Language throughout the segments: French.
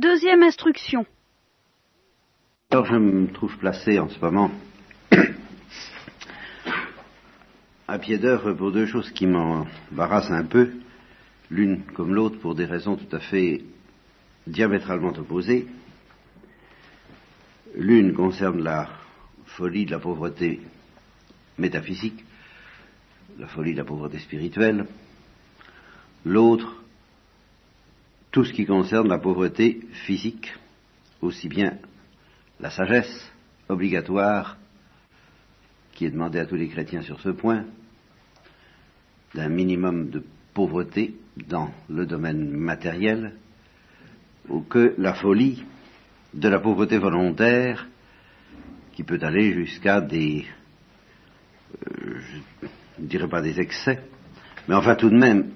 Deuxième instruction. Alors je me trouve placé en ce moment à pied d'œuvre pour deux choses qui m'embarrassent un peu, l'une comme l'autre pour des raisons tout à fait diamétralement opposées. L'une concerne la folie de la pauvreté métaphysique, la folie de la pauvreté spirituelle. L'autre, tout ce qui concerne la pauvreté physique, aussi bien la sagesse obligatoire qui est demandée à tous les chrétiens sur ce point, d'un minimum de pauvreté dans le domaine matériel, ou que la folie de la pauvreté volontaire qui peut aller jusqu'à des, euh, je ne dirais pas des excès, mais enfin tout de même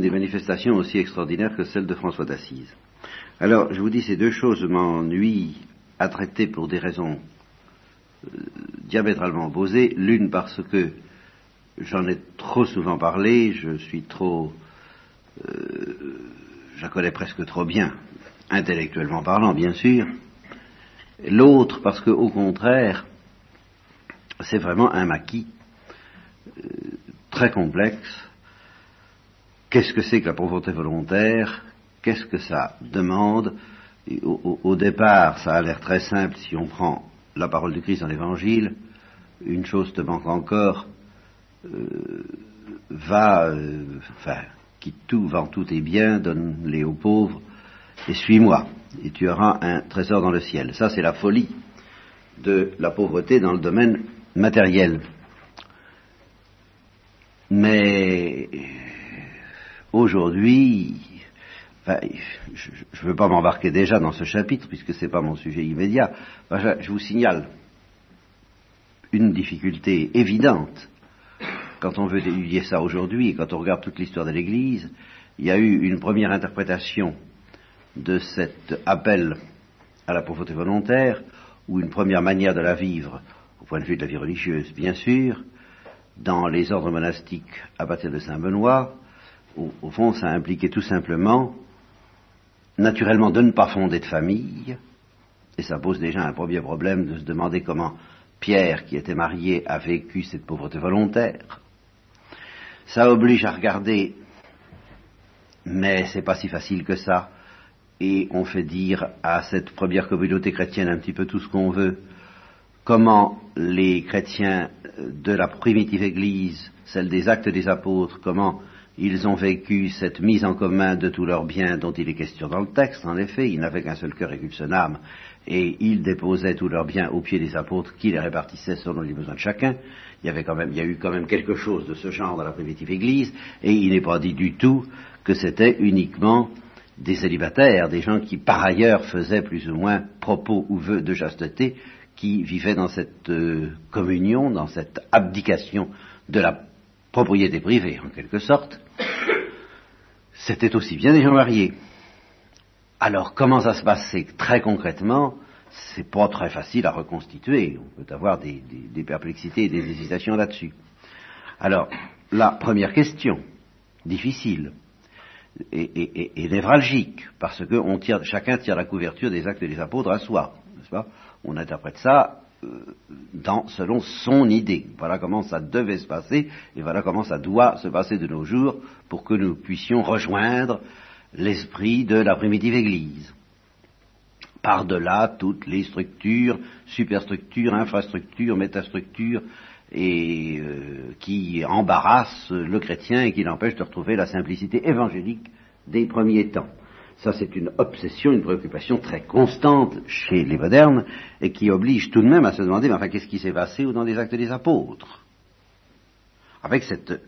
des manifestations aussi extraordinaires que celles de François d'Assise. Alors, je vous dis, ces deux choses m'ennuient à traiter pour des raisons euh, diamétralement opposées. L'une parce que j'en ai trop souvent parlé, je suis trop... Euh, je la connais presque trop bien, intellectuellement parlant, bien sûr. L'autre parce que, au contraire, c'est vraiment un maquis euh, très complexe Qu'est-ce que c'est que la pauvreté volontaire? Qu'est-ce que ça demande? Au, départ, ça a l'air très simple si on prend la parole du Christ dans l'Évangile. Une chose te manque encore, euh, va, euh, enfin, quitte tout, vend tout tes biens, donne-les aux pauvres, et suis-moi, et tu auras un trésor dans le ciel. Ça, c'est la folie de la pauvreté dans le domaine matériel. Mais Aujourd'hui, je ne veux pas m'embarquer déjà dans ce chapitre puisque ce n'est pas mon sujet immédiat. je vous signale une difficulté évidente quand on veut étudier ça aujourd'hui et quand on regarde toute l'histoire de l'Église. Il y a eu une première interprétation de cet appel à la pauvreté volontaire ou une première manière de la vivre au point de vue de la vie religieuse, bien sûr, dans les ordres monastiques à partir de Saint-Benoît, au, fond, ça impliquait tout simplement, naturellement, de ne pas fonder de famille, et ça pose déjà un premier problème de se demander comment Pierre, qui était marié, a vécu cette pauvreté volontaire. Ça oblige à regarder, mais c'est pas si facile que ça, et on fait dire à cette première communauté chrétienne un petit peu tout ce qu'on veut, comment les chrétiens de la primitive Église, celle des actes des apôtres, comment ils ont vécu cette mise en commun de tous leurs biens dont il est question dans le texte. En effet, ils n'avaient qu'un seul cœur et qu'une seule âme, et ils déposaient tous leurs biens aux pieds des apôtres qui les répartissaient selon les besoins de chacun. Il y avait quand même, il y a eu quand même quelque chose de ce genre dans la primitive Église, et il n'est pas dit du tout que c'était uniquement des célibataires, des gens qui par ailleurs faisaient plus ou moins propos ou vœux de chasteté, qui vivaient dans cette euh, communion, dans cette abdication de la propriété privée en quelque sorte, c'était aussi bien des gens mariés. Alors comment ça se passait très concrètement C'est pas très facile à reconstituer. On peut avoir des, perplexités et des hésitations là-dessus. Alors, la première question, difficile et, névralgique, parce que chacun tire la couverture des actes des apôtres à soi, On interprète ça dans, selon son idée. Voilà comment ça devait se passer et voilà comment ça doit se passer de nos jours pour que nous puissions rejoindre l'esprit de la primitive Église. Par-delà toutes les structures, superstructures, infrastructures, métastructures, et euh, qui embarrassent le chrétien et qui l'empêchent de retrouver la simplicité évangélique des premiers temps. Ça, c'est une obsession, une préoccupation très constante chez les modernes et qui oblige tout de même à se demander, mais enfin, qu'est-ce qui s'est passé dans les actes des apôtres? Avec cette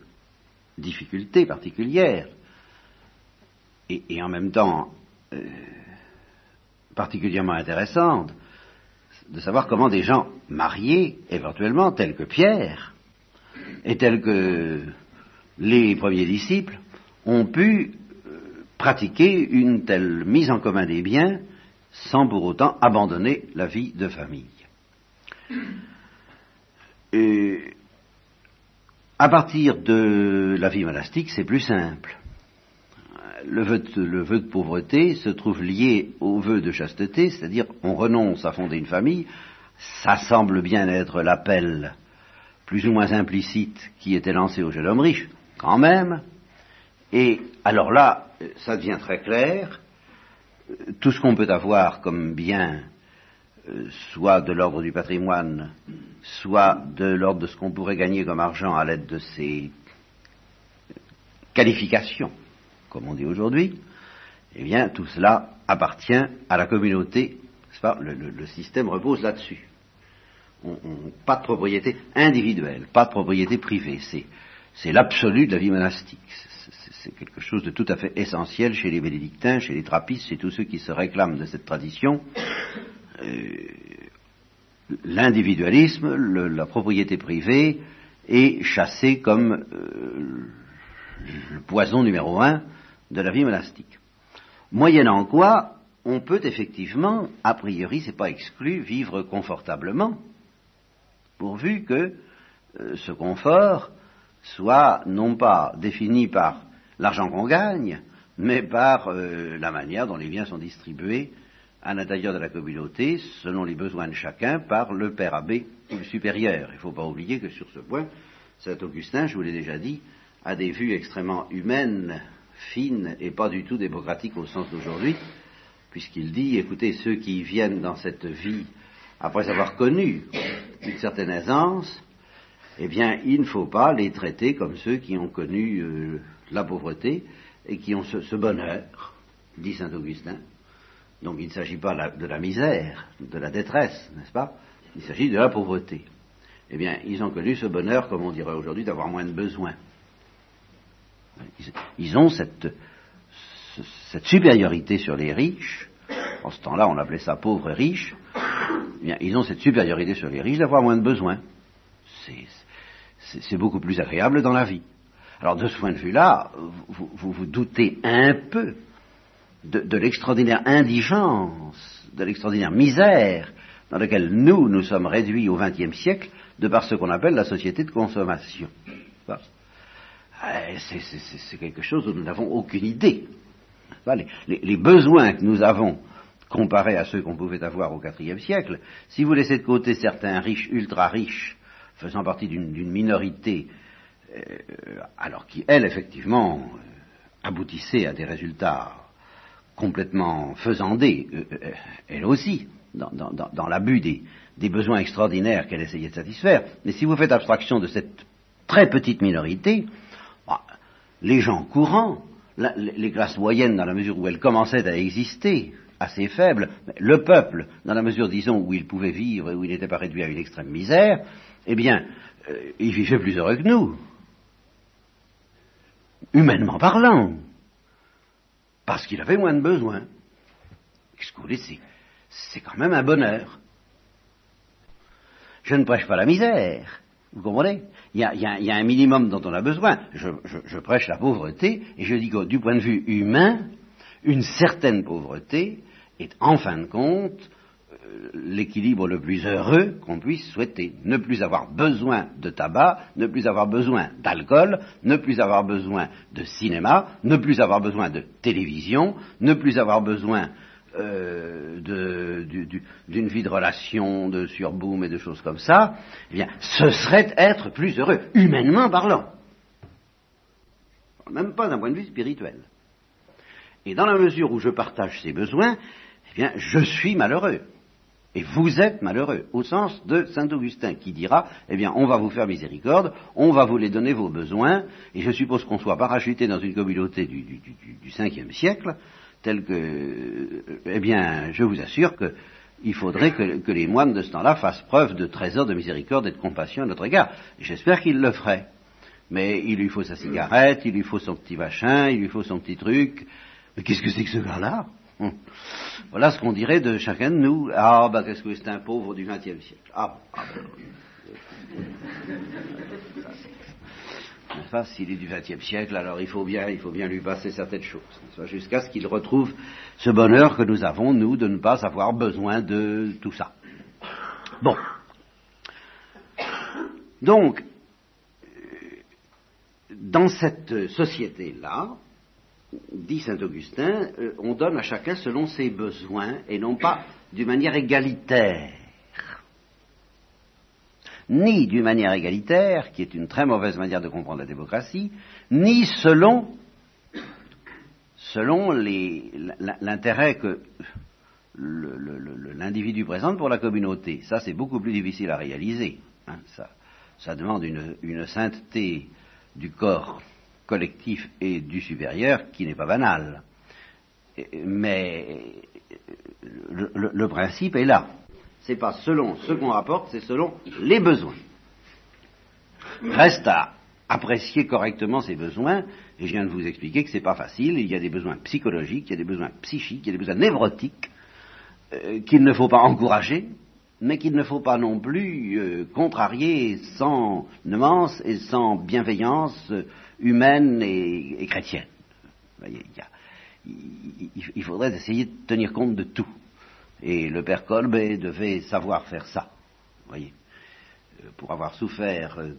difficulté particulière et, en même temps euh, particulièrement intéressante de savoir comment des gens mariés, éventuellement, tels que Pierre et tels que les premiers disciples, ont pu pratiquer une telle mise en commun des biens sans pour autant abandonner la vie de famille. Et à partir de la vie monastique, c'est plus simple. le vœu, de, le vœu de pauvreté se trouve lié au vœu de chasteté, c'est-à-dire on renonce à fonder une famille, ça semble bien être l'appel plus ou moins implicite qui était lancé au jeune homme riche, quand même, et alors là, ça devient très clair, tout ce qu'on peut avoir comme bien, euh, soit de l'ordre du patrimoine, soit de l'ordre de ce qu'on pourrait gagner comme argent à l'aide de ces qualifications, comme on dit aujourd'hui, eh bien, tout cela appartient à la communauté. Le, le, système repose là-dessus. pas de propriété individuelle, pas de propriété privée. C'est l'absolu de la vie monastique. C'est quelque chose de tout à fait essentiel chez les bénédictins, chez les trappistes, chez tous ceux qui se réclament de cette tradition. Euh, l'individualisme, la propriété privée est chassée comme euh, le poison numéro un de la vie monastique. Moyennant quoi, on peut effectivement, a priori, c'est pas exclu, vivre confortablement, pourvu que euh, ce confort soit non pas défini par l'argent qu'on gagne, mais par euh, la manière dont les biens sont distribués à l'intérieur de la communauté, selon les besoins de chacun, par le père abbé ou le supérieur. Il ne faut pas oublier que sur ce point, Saint Augustin, je vous l'ai déjà dit, a des vues extrêmement humaines, fines et pas du tout démocratiques au sens d'aujourd'hui, puisqu'il dit, écoutez, ceux qui viennent dans cette vie après avoir connu une certaine aisance, eh bien, il ne faut pas les traiter comme ceux qui ont connu euh, la pauvreté et qui ont ce, bonheur, dit saint Augustin. Donc il ne s'agit pas de la misère, de la détresse, n'est-ce pas? Il s'agit de la pauvreté. Eh bien, ils ont connu ce bonheur, comme on dirait aujourd'hui, d'avoir moins de besoins. Ils, ont cette, cette, supériorité sur les riches. En ce temps-là, on appelait ça pauvres riches. Eh bien, ils ont cette supériorité sur les riches d'avoir moins de besoins. C'est beaucoup plus agréable dans la vie. Alors de ce point de vue-là, vous, vous, doutez un peu de, l'extraordinaire indigence, de l'extraordinaire misère dans laquelle nous, nous sommes réduits au XXe siècle de par ce qu'on appelle la société de consommation. Eh, c'est quelque chose dont nous n'avons aucune idée. Les, besoins que nous avons comparés à ceux qu'on pouvait avoir au IVe siècle, si vous laissez de côté certains riches, ultra riches, faisant partie d'une minorité euh, alors qui, elle, effectivement, euh, aboutissait à des résultats complètement faisandés, euh, elle aussi, dans, l'abus des, besoins extraordinaires qu'elle essayait de satisfaire. Mais si vous faites abstraction de cette très petite minorité, bah, les gens courants, les classes moyennes dans la mesure où elles commençaient à exister, assez faibles, le peuple dans la mesure, disons, où il pouvait vivre et où il n'était pas réduit à une extrême misère, eh bien, il vivait plus heureux que nous humainement parlant, parce qu'il avait moins de besoins. Voulez, c'est quand même un bonheur. Je ne prêche pas la misère, vous comprenez? Il y, a, un minimum dont on a besoin. Je, prêche la pauvreté, et je dis que du point de vue humain, une certaine pauvreté est en fin de compte l'équilibre le plus heureux qu'on puisse souhaiter. Ne plus avoir besoin de tabac, ne plus avoir besoin d'alcool, ne plus avoir besoin de cinéma, ne plus avoir besoin de télévision, ne plus avoir besoin euh, d'une vie de relation, de surboom et de choses comme ça, eh bien, ce serait être plus heureux, humainement parlant. Même pas d'un point de vue spirituel. Et dans la mesure où je partage ces besoins, eh bien, je suis malheureux. Et vous êtes malheureux, au sens de Saint Augustin qui dira, eh bien, on va vous faire miséricorde, on va vous les donner vos besoins, et je suppose qu'on soit parachuté dans une communauté du, du, du, cinquième siècle, tel que, eh bien, je vous assure qu'il faudrait que, les moines de ce temps-là fassent preuve de trésor de miséricorde et de compassion à notre égard. J'espère qu'ils le feraient. Mais il lui faut sa cigarette, il lui faut son petit machin, il lui faut son petit truc. Mais qu'est-ce que c'est que ce gars-là? Hum. Voilà ce qu'on dirait de chacun de nous. Ah, bah, qu'est-ce que c'est un pauvre du XXe siècle Ah, ah bah, s'il est du XXe siècle, alors il faut bien, il faut bien lui passer certaines choses, jusqu'à ce qu'il retrouve ce bonheur que nous avons, nous, de ne pas avoir besoin de tout ça. Bon. Donc, dans cette société-là, dit saint Augustin, euh, on donne à chacun selon ses besoins et non pas d'une manière égalitaire. Ni d'une manière égalitaire, qui est une très mauvaise manière de comprendre la démocratie, ni selon, l'intérêt que l'individu présente pour la communauté. Ça, c'est beaucoup plus difficile à réaliser. Hein, ça, demande une sainteté du corps collectif et du supérieur qui n'est pas banal. Mais le, principe est là. C'est pas selon ce qu'on rapporte, c'est selon les besoins. Reste à apprécier correctement ces besoins, et je viens de vous expliquer que c'est pas facile, il y a des besoins psychologiques, il y a des besoins psychiques, il y a des besoins névrotiques, euh, qu'il ne faut pas encourager, mais qu'il ne faut pas non plus euh, contrarier sans nuance et sans bienveillance humaine et, chrétienne. il, faudrait essayer de tenir compte de tout. Et le père Kolbe devait savoir faire ça. Voyez, euh, pour avoir souffert euh,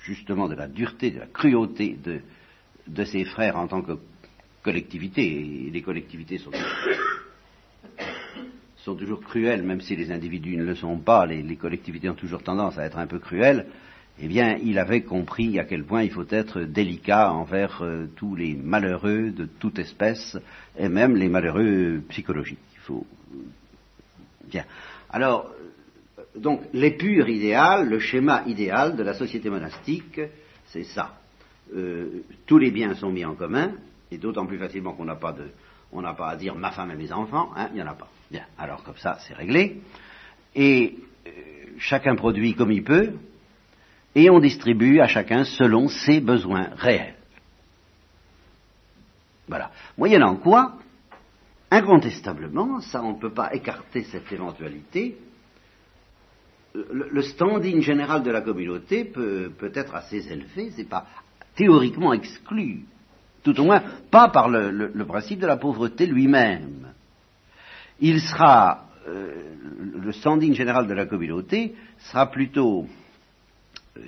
justement de la dureté, de la cruauté de, ses frères en tant que collectivité, et les collectivités sont toujours cruelles, même si les individus ne le sont pas, les, collectivités ont toujours tendance à être un peu cruelles, eh bien, il avait compris à quel point il faut être délicat envers euh, tous les malheureux de toute espèce, et même les malheureux psychologiques. Il faut... Bien. Alors, euh, donc, l'épure idéal, le schéma idéal de la société monastique, c'est ça. Euh, tous les biens sont mis en commun, et d'autant plus facilement qu'on n'a pas pas à dire ma femme et mes enfants, hein, il n'y en a pas. Bien, alors comme ça, c'est réglé. Et euh, chacun produit comme il peut, et on distribue à chacun selon ses besoins réels. Voilà. Moyennant quoi, incontestablement, ça on ne peut pas écarter cette éventualité, le, standing général de la communauté peut, peut être assez élevé, c'est pas théoriquement exclu, tout au moins pas par le principe de la pauvreté lui-même il sera, euh, le standing général de la communauté sera plutôt euh,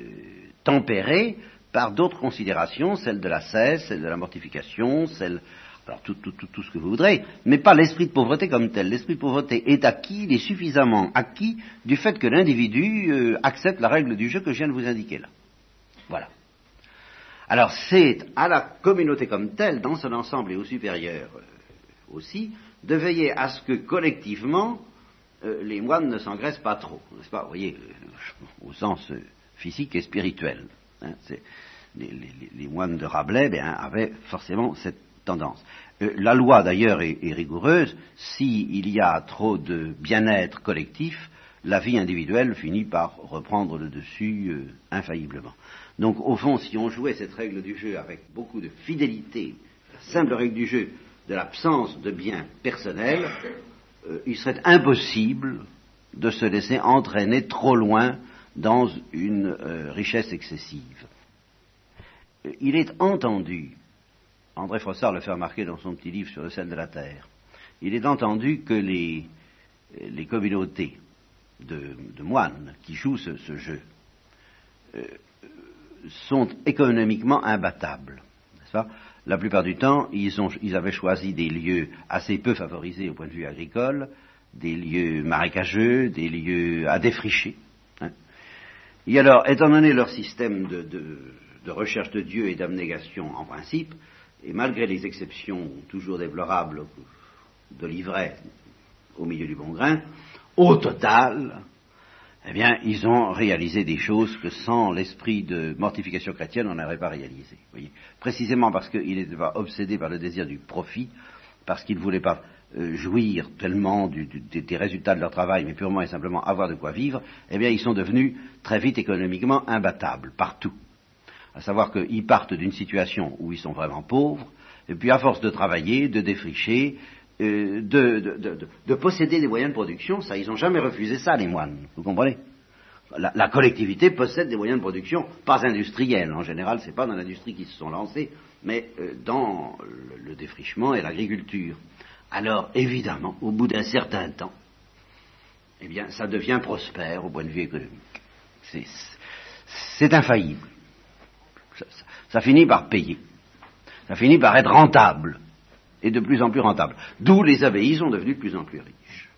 tempéré par d'autres considérations, celle de la cesse, celle de la mortification, celle, alors tout, ce que vous voudrez, mais pas l'esprit de pauvreté comme tel. L'esprit de pauvreté est acquis, il est suffisamment acquis du fait que l'individu euh, accepte la règle du jeu que je viens de vous indiquer là. Voilà. Alors c'est à la communauté comme telle, dans son ensemble et au supérieur aussi, de veiller à ce que collectivement euh, les moines ne s'engraissent pas trop, n'est-ce pas? Vous voyez, euh, au sens euh, physique et spirituel. Hein, les, moines de Rabelais ben, avaient forcément cette tendance. la loi d'ailleurs est, rigoureuse. S'il y a trop de bien-être collectif, la vie individuelle finit par reprendre le dessus infailliblement. Donc au fond, si on jouait cette règle du jeu avec beaucoup de fidélité, la simple règle du jeu, de l'absence de biens personnels, euh, il serait impossible de se laisser entraîner trop loin dans une euh, richesse excessive. Il est entendu, André Frossard le fait remarquer dans son petit livre sur le sel de la terre, il est entendu que les, communautés de, moines qui jouent ce, jeu euh, sont économiquement imbattables. La plupart du temps, ils, avaient choisi des lieux assez peu favorisés au point de vue agricole, des lieux marécageux, des lieux à défricher. Et alors, étant donné leur système de, recherche de Dieu et d'abnégation en principe, et malgré les exceptions toujours déplorables de l'ivraie au milieu du bon grain, au total, eh bien, ils ont réalisé des choses que sans l'esprit de mortification chrétienne, on n'aurait pas réalisé. Précisément parce qu'ils n'étaient pas obsédés par le désir du profit, parce qu'ils ne voulaient pas jouir tellement des résultats de leur travail, mais purement et simplement avoir de quoi vivre, eh bien, ils sont devenus très vite économiquement imbattables, partout. À savoir qu'ils partent d'une situation où ils sont vraiment pauvres, et puis à force de travailler, de défricher, euh, de, posséder des moyens de production, ça, ils n'ont jamais refusé ça, les moines, vous comprenez? La, collectivité possède des moyens de production, pas industriels, en général, ce n'est pas dans l'industrie qu'ils se sont lancés, mais euh, dans le, défrichement et l'agriculture. Alors, évidemment, au bout d'un certain temps, eh bien, ça devient prospère au point de vue économique. C'est infaillible. ça finit par payer. Ça finit par être rentable, et de plus en plus rentable. D'où les abbayes sont devenues de plus en plus riches.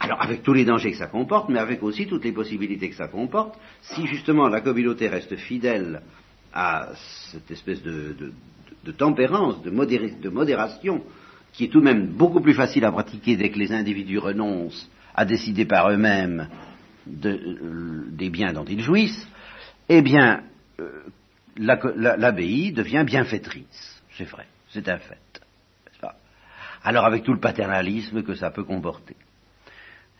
Alors avec tous les dangers que ça comporte, mais avec aussi toutes les possibilités que ça comporte, si justement la communauté reste fidèle à cette espèce de, tempérance, de, de, modération, qui est tout de même beaucoup plus facile à pratiquer dès que les individus renoncent à décider par eux-mêmes des biens dont ils jouissent, eh bien, euh, l'abbaye devient bienfaitrice. C'est vrai, c'est un fait. Alors avec tout le paternalisme que ça peut comporter.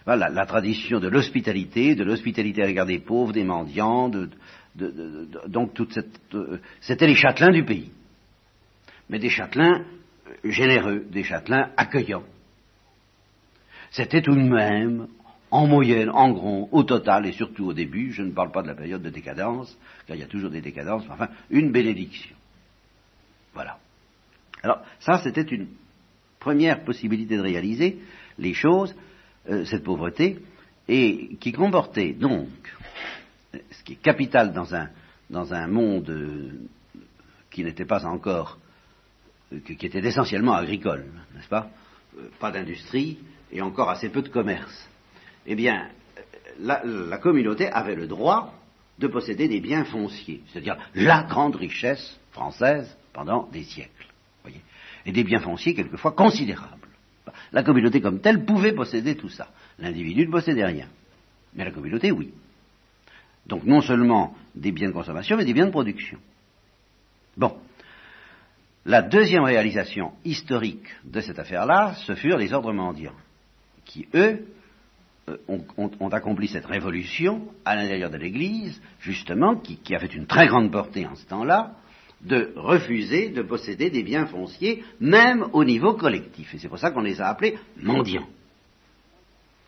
La, tradition de l'hospitalité, de l'hospitalité à l'égard des pauvres, des mendiants, donc toute cette, euh, c'était les châtelains du pays. Mais des châtelains généreux, des châtelains accueillants. C'était tout de même, en moyenne, en gros, au total, et surtout au début, je ne parle pas de la période de décadence, car il y a toujours des décadences, mais enfin, une bénédiction. Voilà. Alors, ça, c'était une première possibilité de réaliser les choses, euh, cette pauvreté, et qui comportait donc, ce qui est capital dans un, dans un monde euh, qui n'était pas encore, euh, qui était essentiellement agricole, n'est-ce pas Pas d'industrie et encore assez peu de commerce eh bien, la, communauté avait le droit de posséder des biens fonciers, c'est-à-dire la grande richesse française pendant des siècles. Voyez et des biens fonciers quelquefois considérables. La communauté comme telle pouvait posséder tout ça. L'individu ne possédait rien. Mais la communauté, oui. Donc non seulement des biens de consommation, mais des biens de production. Bon. La deuxième réalisation historique de cette affaire-là, ce furent les ordres mendiants, qui, eux, euh, ont, accompli cette révolution à l'intérieur de l'Église, justement, qui, avait une très grande portée en ce temps-là, de refuser de posséder des biens fonciers, même au niveau collectif. Et c'est pour ça qu'on les a appelés mendiants.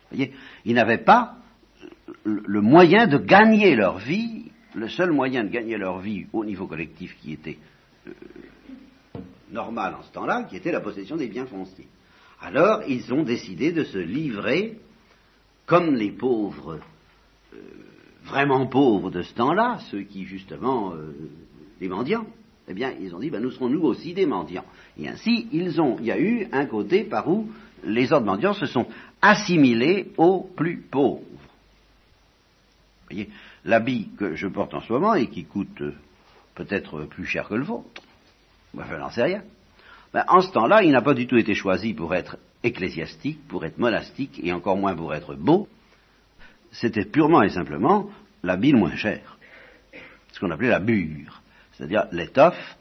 Vous voyez, ils n'avaient pas le moyen de gagner leur vie, le seul moyen de gagner leur vie au niveau collectif qui était euh, normal en ce temps-là, qui était la possession des biens fonciers. Alors, ils ont décidé de se livrer comme les pauvres, euh, vraiment pauvres de ce temps-là, ceux qui justement, euh, les mendiants, eh bien, ils ont dit, ben, nous serons nous aussi des mendiants. Et ainsi, ils ont, il y a eu un côté par où les autres mendiants se sont assimilés aux plus pauvres. Vous voyez, l'habit que je porte en ce moment et qui coûte euh, peut-être plus cher que le vôtre, enfin, n'en sais rien. En ce temps-là, il n'a pas du tout été choisi pour être ecclésiastique, pour être monastique, et encore moins pour être beau, c'était purement et simplement la bile moins chère, ce qu'on appelait la bure, c'est-à-dire l'étoffe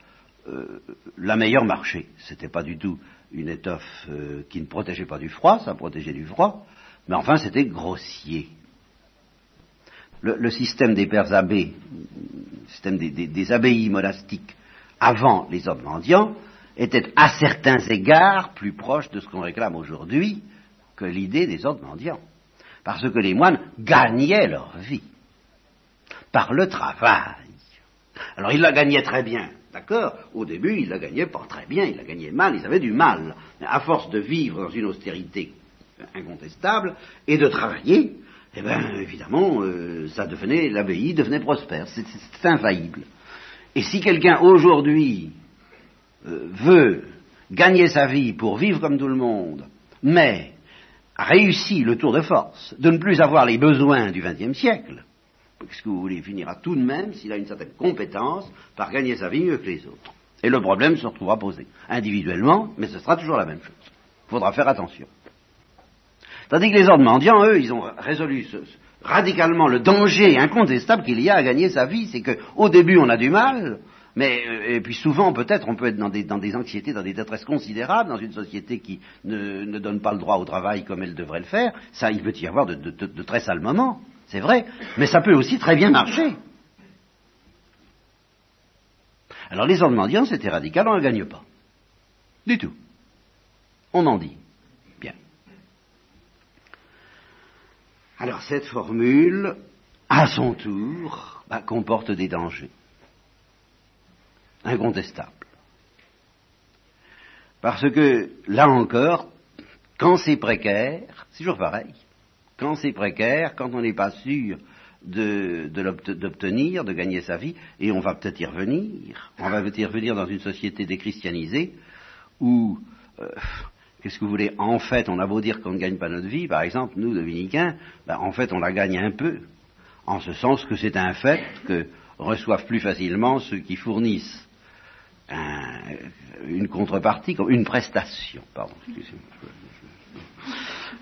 euh, la meilleure marché. C'était pas du tout une étoffe euh, qui ne protégeait pas du froid, ça protégeait du froid, mais enfin c'était grossier. Le, système des pères abbés, le système des abbayes monastiques avant les hommes mendiants, était à certains égards plus proche de ce qu'on réclame aujourd'hui que l'idée des ordres mendiants. Parce que les moines gagnaient leur vie par le travail. Alors ils la gagnaient très bien, d'accord? Au début, ils la gagnaient pas très bien, ils la gagnaient mal, ils avaient du mal. Mais à force de vivre dans une austérité incontestable et de travailler, eh bien, évidemment, euh, ça devenait, l'abbaye devenait prospère. C'est infaillible. Et si quelqu'un aujourd'hui euh, veut gagner sa vie pour vivre comme tout le monde, mais a réussi le tour de force de ne plus avoir les besoins du XXe siècle, qu'est-ce que vous voulez, finira tout de même, s'il a une certaine compétence, par gagner sa vie mieux que les autres? Et le problème se retrouvera posé, individuellement, mais ce sera toujours la même chose. Il faudra faire attention. Tandis que les ordres mendiants, eux, ils ont résolu radicalement le danger incontestable qu'il y a à gagner sa vie, c'est qu'au début on a du mal, mais euh, et puis souvent, peut-être, on peut être dans des, dans des, anxiétés, dans des détresses considérables, dans une société qui ne, ne, donne pas le droit au travail comme elle devrait le faire. Ça, il peut y avoir de, de, de très sales moments, c'est vrai. Mais ça peut aussi très bien marcher. Alors les hommes mendiants, c'était radical, on ne gagne pas. Du tout. On en dit. Bien. Alors cette formule, à son tour, bah, comporte des dangers incontestable. Parce que, là encore, quand c'est précaire, c'est toujours pareil, quand c'est précaire, quand on n'est pas sûr d'obtenir, de, gagner sa vie, et on va peut-être y revenir. On va peut-être y revenir dans une société déchristianisée où, euh, qu'est-ce que vous voulez, en fait, on a beau dire qu'on ne gagne pas notre vie, par exemple, nous, dominicains, ben, en fait, on la gagne un peu, en ce sens que c'est un fait que reçoivent plus facilement ceux qui fournissent une contrepartie, une prestation, pardon,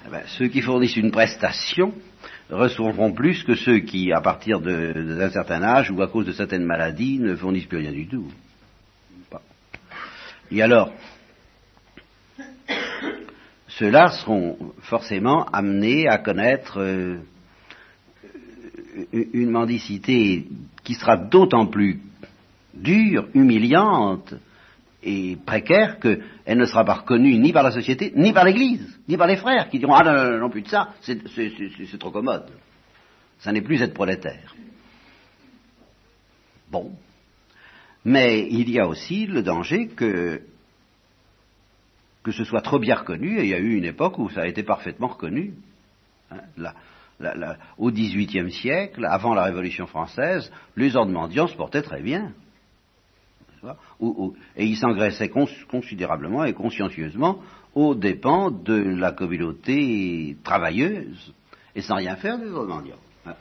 eh ben, ceux qui fournissent une prestation recevront plus que ceux qui, à partir d'un certain âge ou à cause de certaines maladies, ne fournissent plus rien du tout. Et alors, ceux-là seront forcément amenés à connaître euh, une mendicité qui sera d'autant plus dure, humiliante et précaire qu'elle ne sera pas reconnue ni par la société, ni par l'Église, ni par les frères qui diront Ah non, non, non, plus de ça, c'est trop commode. Ça n'est plus être prolétaire. Bon. Mais il y a aussi le danger que, que ce soit trop bien reconnu, et il y a eu une époque où ça a été parfaitement reconnu. Hein, au XVIIIe siècle, avant la Révolution française, les ordres mendiants se portaient très bien. et ils s'engraissaient considérablement et consciencieusement aux dépens de la communauté travailleuse, et sans rien faire des ordres mendiants. Ah,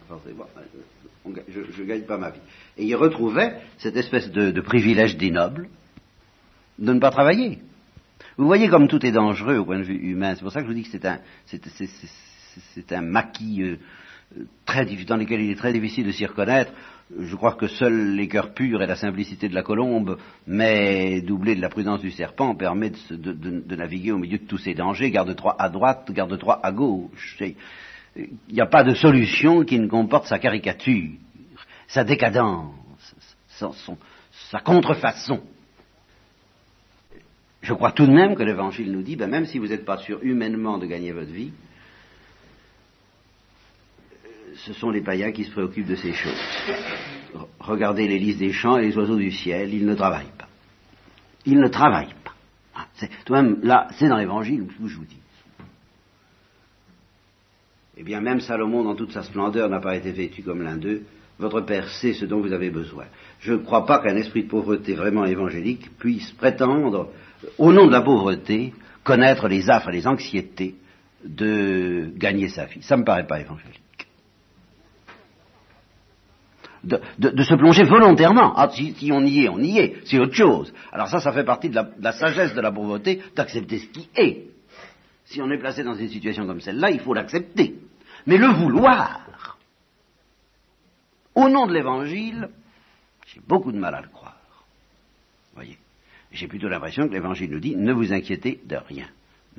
je ne gagne pas ma vie. Et ils retrouvaient cette espèce de, privilège des nobles de ne pas travailler. Vous voyez comme tout est dangereux au point de vue humain. C'est pour ça que je vous dis que c'est un, maquis euh, très, dans lequel il est très difficile de s'y reconnaître. Je crois que seuls les cœurs purs et la simplicité de la colombe, mais doublés de la prudence du serpent, permettent de, naviguer au milieu de tous ces dangers. Garde-toi à droite, garde-toi à gauche. Il n'y a pas de solution qui ne comporte sa caricature, sa décadence, sa contrefaçon. Je crois tout de même que l'Évangile nous dit, ben même si vous n'êtes pas sûr humainement de gagner votre vie, ce sont les païens qui se préoccupent de ces choses. Regardez les lys des champs et les oiseaux du ciel, ils ne travaillent pas. Ils ne travaillent pas. Ah, tout de même, là, c'est dans l'évangile où je vous dis. Eh bien, même Salomon, dans toute sa splendeur, n'a pas été vêtu comme l'un d'eux. Votre Père sait ce dont vous avez besoin. Je ne crois pas qu'un esprit de pauvreté vraiment évangélique puisse prétendre, au nom de la pauvreté, connaître les affres et les anxiétés de gagner sa vie. Ça ne me paraît pas évangélique de, se plonger volontairement. Ah, si, on y est, on y est, c'est autre chose. Alors ça, ça fait partie de la, sagesse de la pauvreté, d'accepter ce qui est. Si on est placé dans une situation comme celle-là, il faut l'accepter. Mais le vouloir, au nom de l'Évangile, j'ai beaucoup de mal à le croire. Voyez, j'ai plutôt l'impression que l'Évangile nous dit ne vous inquiétez de rien.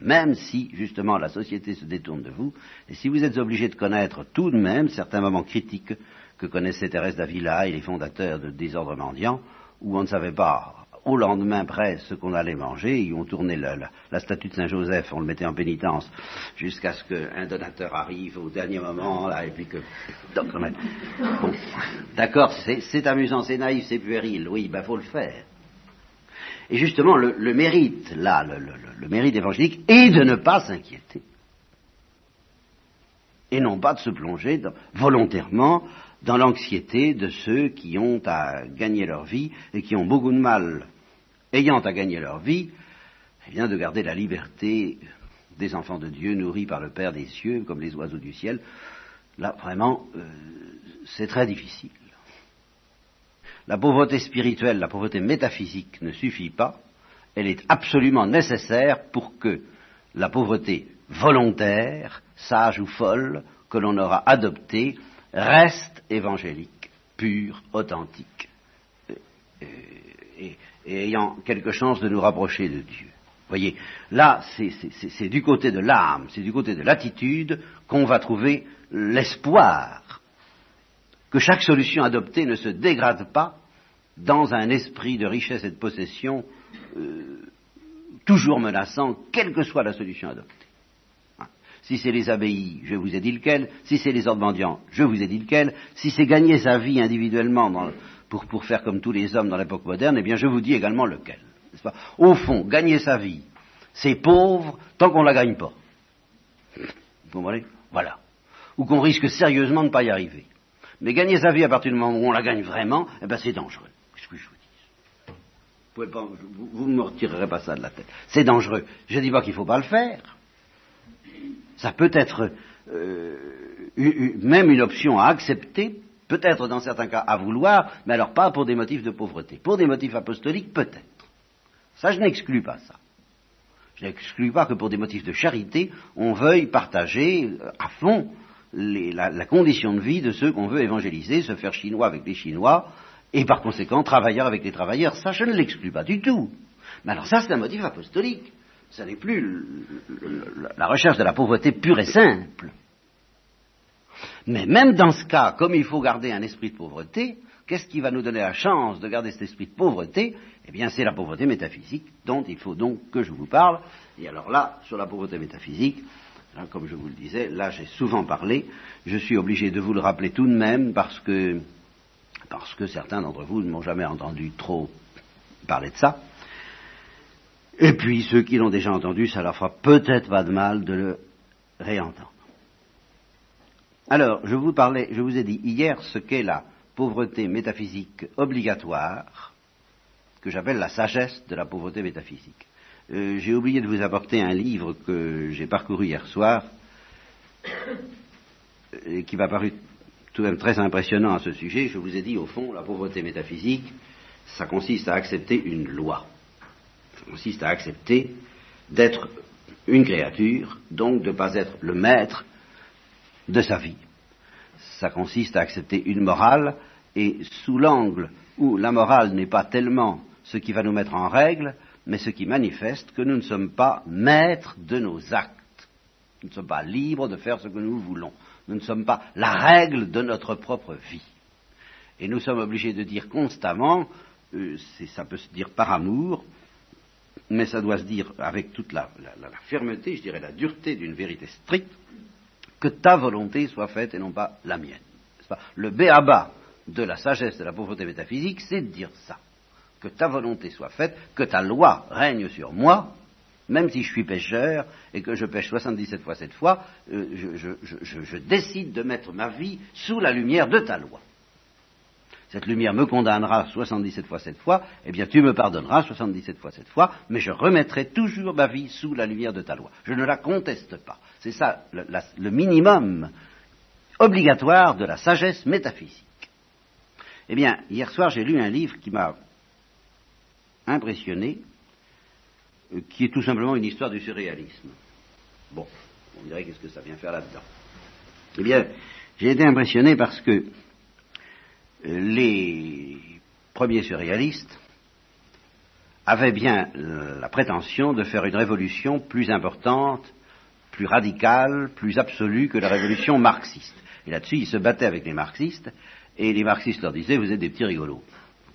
Même si, justement, la société se détourne de vous, et si vous êtes obligé de connaître tout de même certains moments critiques que connaissait Thérèse d'Avila et les fondateurs de Désordre Mendiant, où on ne savait pas au lendemain près ce qu'on allait manger, ils ont tourné la, statue de Saint-Joseph, on le mettait en pénitence, jusqu'à ce qu'un donateur arrive au dernier moment, et puis que... d'accord, c'est amusant, c'est naïf, c'est puéril, oui, ben faut le faire. Et justement, le, mérite, là, le, mérite évangélique, est de ne pas s'inquiéter. Et non pas de se plonger volontairement dans l'anxiété de ceux qui ont à gagner leur vie et qui ont beaucoup de mal, ayant à gagner leur vie, eh bien, de garder la liberté des enfants de Dieu nourris par le Père des cieux, comme les oiseaux du ciel. Là, vraiment, euh, c'est très difficile. La pauvreté spirituelle, la pauvreté métaphysique ne suffit pas. Elle est absolument nécessaire pour que la pauvreté volontaire, sage ou folle, que l'on aura adoptée, reste évangélique, pur, authentique, euh, euh, et, ayant quelque chance de nous rapprocher de Dieu. Voyez, là, c'est du côté de l'âme, c'est du côté de l'attitude qu'on va trouver l'espoir que chaque solution adoptée ne se dégrade pas dans un esprit de richesse et de possession euh, toujours menaçant, quelle que soit la solution adoptée. Si c'est les abbayes, je vous ai dit lequel. Si c'est les ordres mendiants, je vous ai dit lequel. Si c'est gagner sa vie individuellement pour, faire comme tous les hommes dans l'époque moderne, eh bien je vous dis également lequel. Au fond, gagner sa vie, c'est pauvre tant qu'on ne la gagne pas. Vous comprenez? Voilà. Ou qu'on risque sérieusement de ne pas y arriver. Mais gagner sa vie à partir du moment où on la gagne vraiment, eh ben c'est dangereux. Qu'est-ce que je vous dis? Vous, pas, vous, ne me retirerez pas ça de la tête. C'est dangereux. Je ne dis pas qu'il ne faut pas le faire. Ça peut être euh, même une option à accepter, peut-être dans certains cas à vouloir, mais alors pas pour des motifs de pauvreté. Pour des motifs apostoliques, peut-être. Ça, je n'exclus pas ça. Je n'exclus pas que pour des motifs de charité, on veuille partager euh, à fond la, condition de vie de ceux qu'on veut évangéliser, se faire chinois avec les Chinois, et par conséquent travailleurs avec les travailleurs. Ça, je ne l'exclus pas du tout. Mais alors ça, c'est un motif apostolique. Ce n'est plus la recherche de la pauvreté pure et simple. Mais même dans ce cas, comme il faut garder un esprit de pauvreté, qu'est-ce qui va nous donner la chance de garder cet esprit de pauvreté? Eh bien, c'est la pauvreté métaphysique dont il faut donc que je vous parle. Et alors là, sur la pauvreté métaphysique, comme je vous le disais, là j'ai souvent parlé, je suis obligé de vous le rappeler tout de même parce que, parce que certains d'entre vous ne m'ont jamais entendu trop parler de ça. Et puis ceux qui l'ont déjà entendu, ça leur fera peut-être pas de mal de le réentendre. Alors, je vous parlais, je vous ai dit hier ce qu'est la pauvreté métaphysique obligatoire, que j'appelle la sagesse de la pauvreté métaphysique. Euh, j'ai oublié de vous apporter un livre que j'ai parcouru hier soir et qui m'a paru tout de même très impressionnant à ce sujet. Je vous ai dit, au fond, la pauvreté métaphysique, ça consiste à accepter une loi. Ça consiste à accepter d'être une créature, donc de ne pas être le maître de sa vie. Ça consiste à accepter une morale, et sous l'angle où la morale n'est pas tellement ce qui va nous mettre en règle, mais ce qui manifeste que nous ne sommes pas maîtres de nos actes. Nous ne sommes pas libres de faire ce que nous voulons. Nous ne sommes pas la règle de notre propre vie. Et nous sommes obligés de dire constamment, euh, ça peut se dire par amour, mais ça doit se dire avec toute la, fermeté, je dirais la dureté d'une vérité stricte, que ta volonté soit faite et non pas la mienne. Pas? Le béaba de la sagesse de la pauvreté métaphysique, c'est de dire ça que ta volonté soit faite, que ta loi règne sur moi, même si je suis pécheur et que je pêche 77 fois cette fois, euh, je, décide de mettre ma vie sous la lumière de ta loi. Cette lumière me condamnera 77 fois cette fois, eh bien tu me pardonneras 77 fois cette fois, mais je remettrai toujours ma vie sous la lumière de ta loi. Je ne la conteste pas. C'est ça le minimum obligatoire de la sagesse métaphysique. Eh bien, hier soir, j'ai lu un livre qui m'a impressionné, euh, qui est tout simplement une histoire du surréalisme. Bon, on dirait qu'est-ce que ça vient faire là-dedans. Eh bien, j'ai été impressionné parce que les premiers surréalistes avaient bien la prétention de faire une révolution plus importante, plus radicale, plus absolue que la révolution marxiste. Et là-dessus, ils se battaient avec les marxistes, et les marxistes leur disaient, vous êtes des petits rigolos.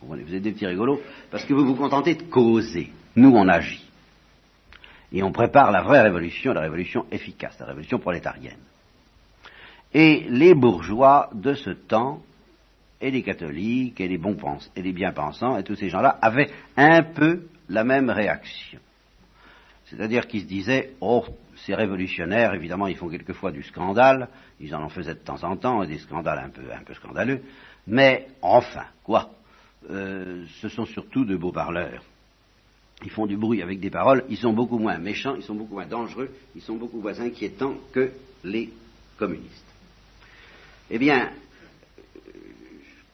Vous êtes des petits rigolos parce que vous vous contentez de causer. Nous, on agit. Et on prépare la vraie révolution, la révolution efficace, la révolution prolétarienne. Et les bourgeois de ce temps, et les catholiques, et les bons pensants, et les bien-pensants, et tous ces gens-là, avaient un peu la même réaction. C'est-à-dire qu'ils se disaient, oh, ces révolutionnaires, évidemment, ils font quelquefois du scandale, ils en en faisaient de temps en temps, des scandales un peu, un peu scandaleux, mais enfin, quoi euh, ce sont surtout de beaux parleurs. Ils font du bruit avec des paroles, ils sont beaucoup moins méchants, ils sont beaucoup moins dangereux, ils sont beaucoup moins inquiétants que les communistes. Eh bien,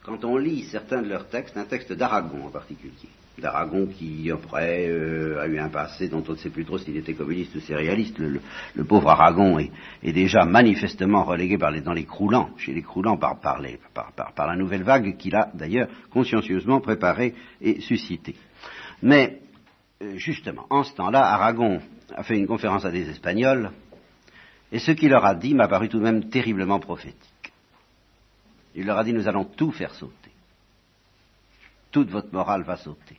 quand on lit certains de leurs textes, un texte d'Aragon en particulier, d'Aragon qui, après, euh, a eu un passé dont on ne sait plus trop s'il était communiste ou céréaliste. Le, pauvre Aragon est, déjà manifestement relégué dans les croulants, chez les croulants par, par, la nouvelle vague qu'il a d'ailleurs consciencieusement préparée et suscitée. Mais, euh, justement, en ce temps-là, Aragon a fait une conférence à des Espagnols, et ce qu'il leur a dit m'a paru tout de même terriblement prophétique. Il leur a dit, nous allons tout faire sauter. Toute votre morale va sauter.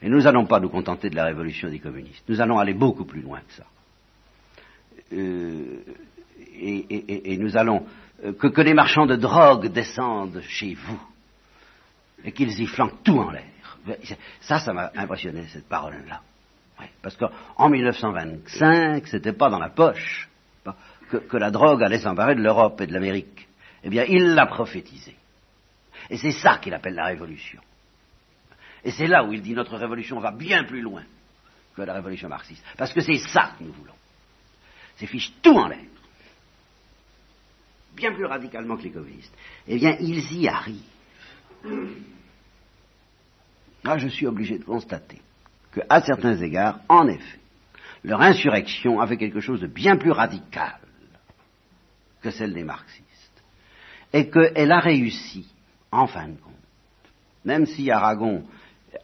Et nous n'allons pas nous contenter de la révolution des communistes. Nous allons aller beaucoup plus loin que ça. Euh, et, nous allons euh, que, les marchands de drogue descendent chez vous et qu'ils y flanquent tout en l'air. Ça, ça m'a impressionné cette parole-là. parce qu'en 1925, c'était pas dans la poche que, que la drogue allait s'emparer de l'Europe et de l'Amérique. Eh bien, il l'a prophétisé. Et c'est ça qu'il appelle la révolution. Et c'est là où il dit notre révolution va bien plus loin que la révolution marxiste. Parce que c'est ça que nous voulons. C'est fiche tout en l'air. Bien plus radicalement que les communistes. Eh bien, ils y arrivent. Là, je suis obligé de constater qu'à certains égards, en effet, leur insurrection avait quelque chose de bien plus radical que celle des marxistes. Et qu'elle a réussi, en fin de compte. Même si Aragon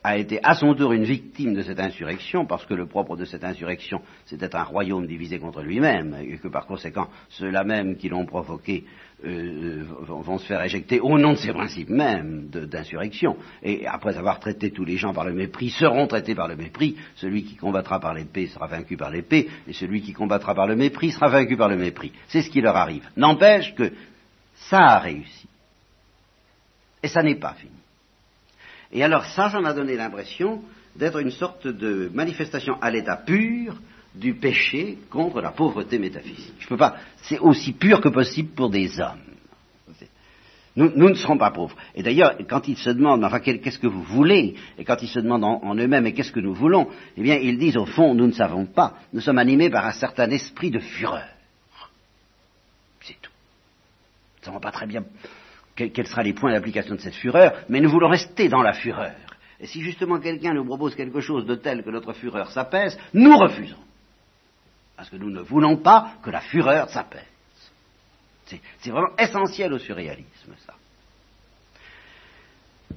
a été à son tour une victime de cette insurrection, parce que le propre de cette insurrection, c'était un royaume divisé contre lui-même, et que par conséquent, ceux-là même qui l'ont provoqué euh, vont, se faire éjecter au nom de ces principes mêmes d'insurrection. Et après avoir traité tous les gens par le mépris, seront traités par le mépris. Celui qui combattra par l'épée sera vaincu par l'épée, et celui qui combattra par le mépris sera vaincu par le mépris. C'est ce qui leur arrive. N'empêche que ça a réussi. Et ça n'est pas fini. Et alors ça, ça m'a donné l'impression d'être une sorte de manifestation à l'état pur du péché contre la pauvreté métaphysique. Je peux pas. C'est aussi pur que possible pour des hommes. Nous, ne serons pas pauvres. Et d'ailleurs, quand ils se demandent, enfin, qu'est-ce que vous voulez? Et quand ils se demandent en, eux-mêmes, et qu'est-ce que nous voulons? Eh bien, ils disent, au fond, nous ne savons pas. Nous sommes animés par un certain esprit de fureur. C'est tout. Nous ne savons pas très bien quels seront les points d'application de cette fureur, mais nous voulons rester dans la fureur. Et si justement quelqu'un nous propose quelque chose de tel que notre fureur s'apaise, nous refusons. Parce que nous ne voulons pas que la fureur s'apaise. C'est vraiment essentiel au surréalisme, ça.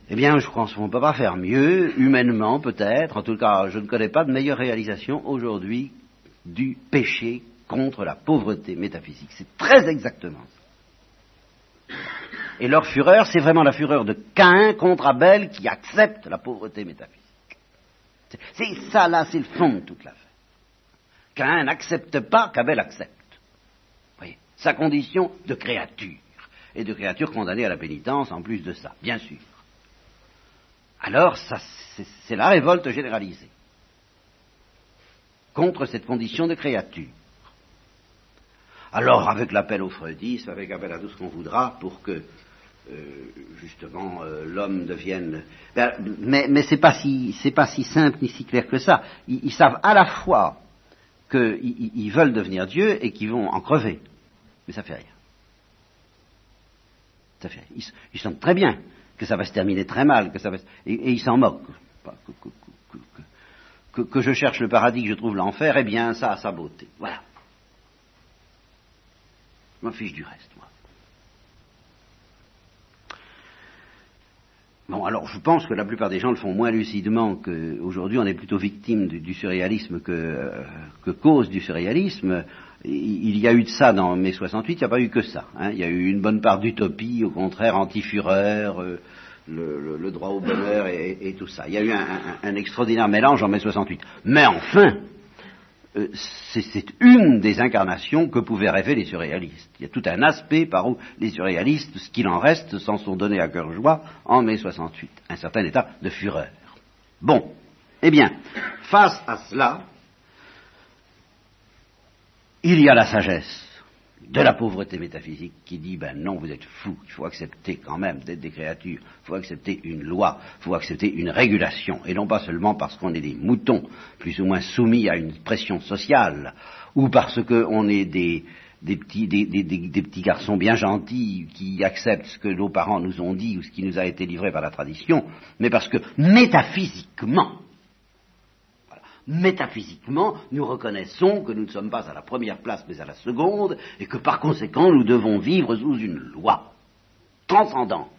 Eh bien, je pense qu'on ne peut pas faire mieux, humainement peut-être. En tout cas, je ne connais pas de meilleure réalisation aujourd'hui du péché contre la pauvreté métaphysique. C'est très exactement ça. Et leur fureur, c'est vraiment la fureur de Cain contre Abel qui accepte la pauvreté métaphysique. C'est ça, là, c'est le fond de toute l'affaire. Cain n'accepte pas qu'Abel accepte. Voyez, sa condition de créature. Et de créature condamnée à la pénitence en plus de ça, bien sûr. Alors, c'est la révolte généralisée contre cette condition de créature. Alors, avec l'appel au freudisme, avec l'appel à tout ce qu'on voudra, pour que euh, justement euh, l'homme devienne. Ben, mais c'est pas si pas si simple ni si clair que ça. Ils, savent à la fois qu'ils veulent devenir Dieu et qu'ils vont en crever, mais ça fait rien. Ça fait Ils, ils sentent très bien que ça va se terminer très mal, que ça va et, ils s'en moquent. Que, que, je cherche le paradis, que je trouve l'enfer, eh bien ça a sa beauté. Voilà. Je m'en fiche du reste, moi. Bon, alors je pense que la plupart des gens le font moins lucidement qu'aujourd'hui. On est plutôt victime du, surréalisme que, cause du surréalisme. Il y a eu de ça dans mai 68, il n'y a pas eu que ça. Hein. Il y a eu une bonne part d'utopie, au contraire, anti-fureur, euh, le, droit au bonheur et, tout ça. Il y a eu un extraordinaire mélange en mai 68. Mais enfin, euh, c'est une des incarnations que pouvaient rêver les surréalistes. Il y a tout un aspect par où les surréalistes, ce qu'il en reste, s'en sont donnés à cœur joie en mai 68. Un certain état de fureur. Bon. Eh bien, face à cela, il y a la sagesse de la pauvreté métaphysique qui dit ben non, vous êtes fou, il faut accepter quand même d'être des créatures, il faut accepter une loi, il faut accepter une régulation, et non pas seulement parce qu'on est des moutons plus ou moins soumis à une pression sociale, ou parce qu'on est des, des petits, des, des, petits garçons bien gentils qui acceptent ce que nos parents nous ont dit ou ce qui nous a été livré par la tradition, mais parce que métaphysiquement, métaphysiquement, nous reconnaissons que nous ne sommes pas à la première place mais à la seconde, et que par conséquent nous devons vivre sous une loi transcendante,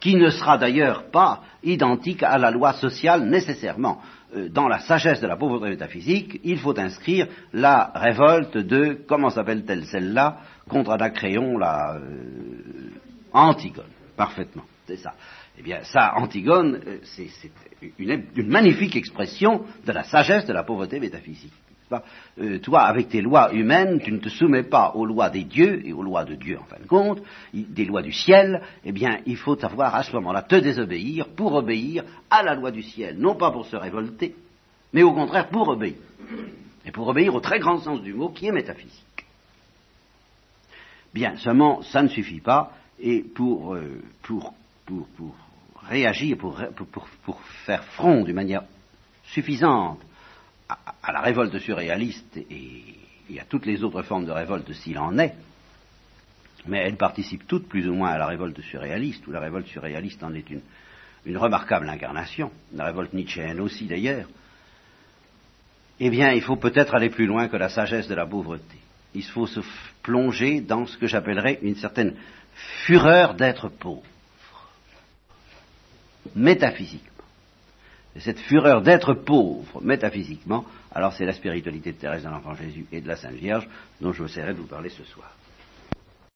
qui ne sera d'ailleurs pas identique à la loi sociale nécessairement. Euh, dans la sagesse de la pauvreté métaphysique, il faut inscrire la révolte de, comment s'appelle-t-elle celle-là, contre Anacréon, la euh, Antigone, parfaitement, c'est ça. Eh bien, ça, Antigone, euh, c'est une, magnifique expression de la sagesse de la pauvreté métaphysique. Euh, toi, avec tes lois humaines, tu ne te soumets pas aux lois des dieux et aux lois de Dieu, en fin de compte, des lois du ciel. Eh bien, il faut savoir à ce moment-là te désobéir pour obéir à la loi du ciel, non pas pour se révolter, mais au contraire pour obéir. Et pour obéir au très grand sens du mot qui est métaphysique. Bien, seulement, ça ne suffit pas, et pour, euh, pour, pour, réagir, pour, faire front d'une manière suffisante à, la révolte surréaliste et, à toutes les autres formes de révolte s'il en est, mais elles participent toutes plus ou moins à la révolte surréaliste, ou la révolte surréaliste en est une, une remarquable incarnation, la révolte nietzschéenne aussi d'ailleurs, eh bien, il faut peut-être aller plus loin que la sagesse de la pauvreté. Il faut se plonger dans ce que j'appellerais une certaine fureur d'être pauvre, métaphysiquement. Et cette fureur d'être pauvre, métaphysiquement, alors c'est la spiritualité de Thérèse de l'Enfant Jésus et de la Sainte Vierge dont je essaierai de vous parler ce soir.